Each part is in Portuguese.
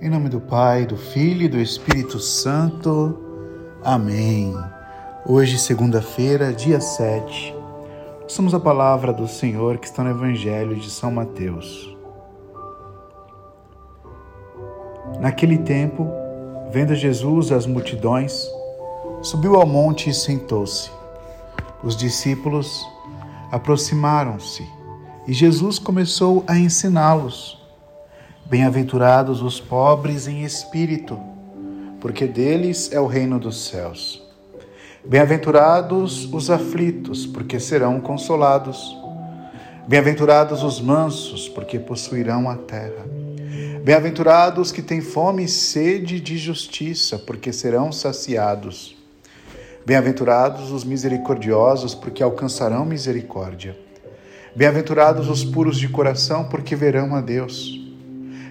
Em nome do Pai, do Filho e do Espírito Santo. Amém. Hoje, segunda-feira, dia 7, somos a palavra do Senhor que está no Evangelho de São Mateus. Naquele tempo, vendo Jesus as multidões, subiu ao monte e sentou-se. Os discípulos aproximaram-se e Jesus começou a ensiná-los. Bem-aventurados os pobres em espírito, porque deles é o reino dos céus. Bem-aventurados os aflitos, porque serão consolados. Bem-aventurados os mansos, porque possuirão a terra. Bem-aventurados que têm fome e sede de justiça, porque serão saciados. Bem-aventurados os misericordiosos, porque alcançarão misericórdia. Bem-aventurados os puros de coração, porque verão a Deus.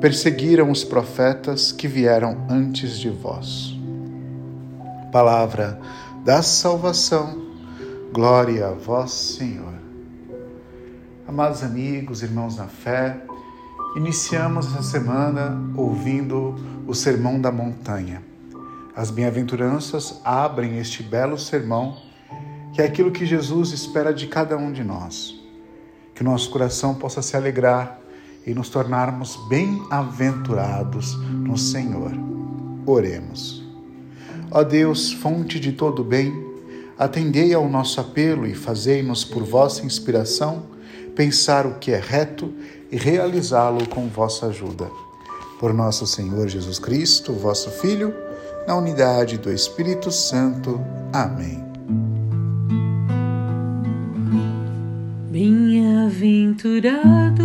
perseguiram os profetas que vieram antes de vós. Palavra da salvação, glória a vós, Senhor. Amados amigos, irmãos na fé, iniciamos essa semana ouvindo o Sermão da Montanha. As bem-aventuranças abrem este belo sermão, que é aquilo que Jesus espera de cada um de nós. Que o nosso coração possa se alegrar e nos tornarmos bem-aventurados no Senhor. Oremos. Ó Deus, fonte de todo bem, atendei ao nosso apelo e fazei-nos, por vossa inspiração, pensar o que é reto e realizá-lo com vossa ajuda. Por nosso Senhor Jesus Cristo, vosso Filho, na unidade do Espírito Santo. Amém. Bem-aventurados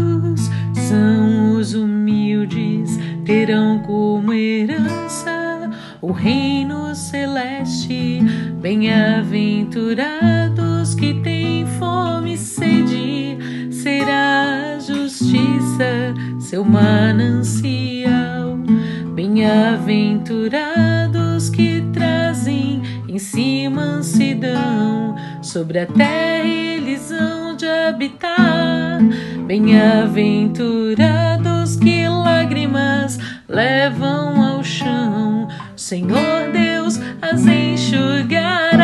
são os humildes, terão como herança o reino celeste. Bem-aventurados que têm fome e sede, será a justiça seu manancial. Bem-aventurados que trazem em si mansidão, sobre a terra eles hão de habitar. Bem-aventurados que lágrimas levam ao chão, Senhor Deus as enxugará.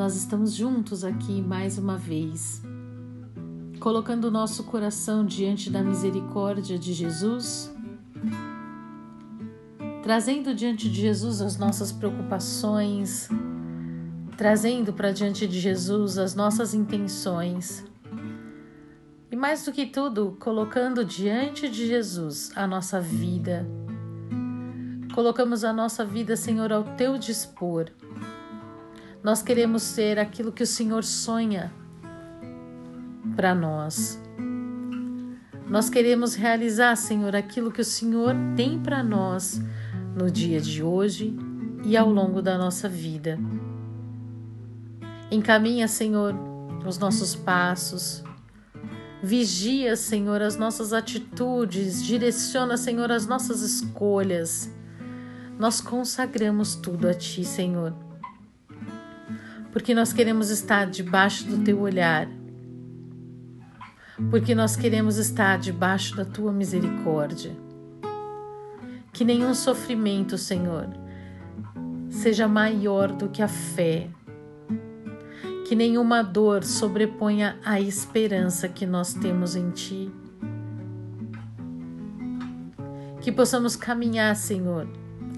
Nós estamos juntos aqui mais uma vez, colocando o nosso coração diante da misericórdia de Jesus, trazendo diante de Jesus as nossas preocupações, trazendo para diante de Jesus as nossas intenções. E mais do que tudo, colocando diante de Jesus a nossa vida. Colocamos a nossa vida, Senhor, ao teu dispor. Nós queremos ser aquilo que o Senhor sonha para nós. Nós queremos realizar, Senhor, aquilo que o Senhor tem para nós no dia de hoje e ao longo da nossa vida. Encaminha, Senhor, os nossos passos. Vigia, Senhor, as nossas atitudes. Direciona, Senhor, as nossas escolhas. Nós consagramos tudo a Ti, Senhor. Porque nós queremos estar debaixo do teu olhar, porque nós queremos estar debaixo da tua misericórdia. Que nenhum sofrimento, Senhor, seja maior do que a fé. Que nenhuma dor sobreponha a esperança que nós temos em Ti. Que possamos caminhar, Senhor,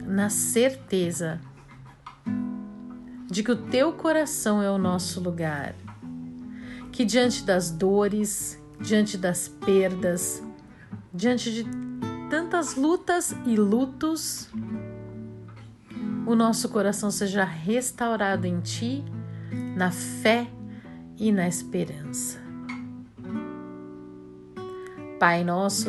na certeza de que o Teu coração é o nosso lugar. Que diante das dores, diante das perdas, diante de tantas lutas e lutos, o nosso coração seja restaurado em Ti, na fé e na esperança. Pai nosso,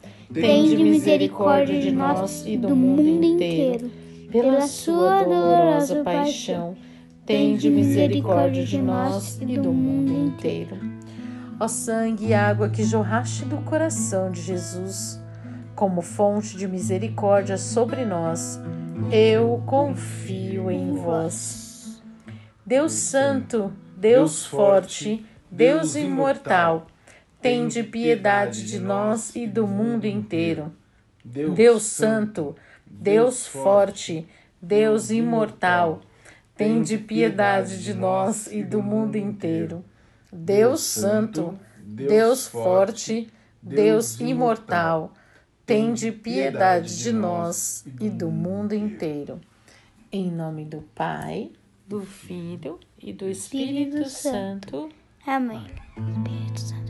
tende misericórdia de nós e do mundo inteiro. Pela sua dolorosa paixão, tende misericórdia de nós e do mundo inteiro. Ó sangue e água que jorraste do coração de Jesus, como fonte de misericórdia sobre nós, eu confio em vós. Deus Santo, Deus Forte, Deus Imortal, tende piedade de nós e do mundo inteiro. Deus Santo, Deus Forte, Deus Imortal, tende piedade de nós e do mundo inteiro. Deus Santo, Deus Forte, Deus Imortal, tende piedade de nós e do mundo inteiro. Em nome do Pai do Filho e do Espírito, Espírito Santo. Amém. Espírito Santo.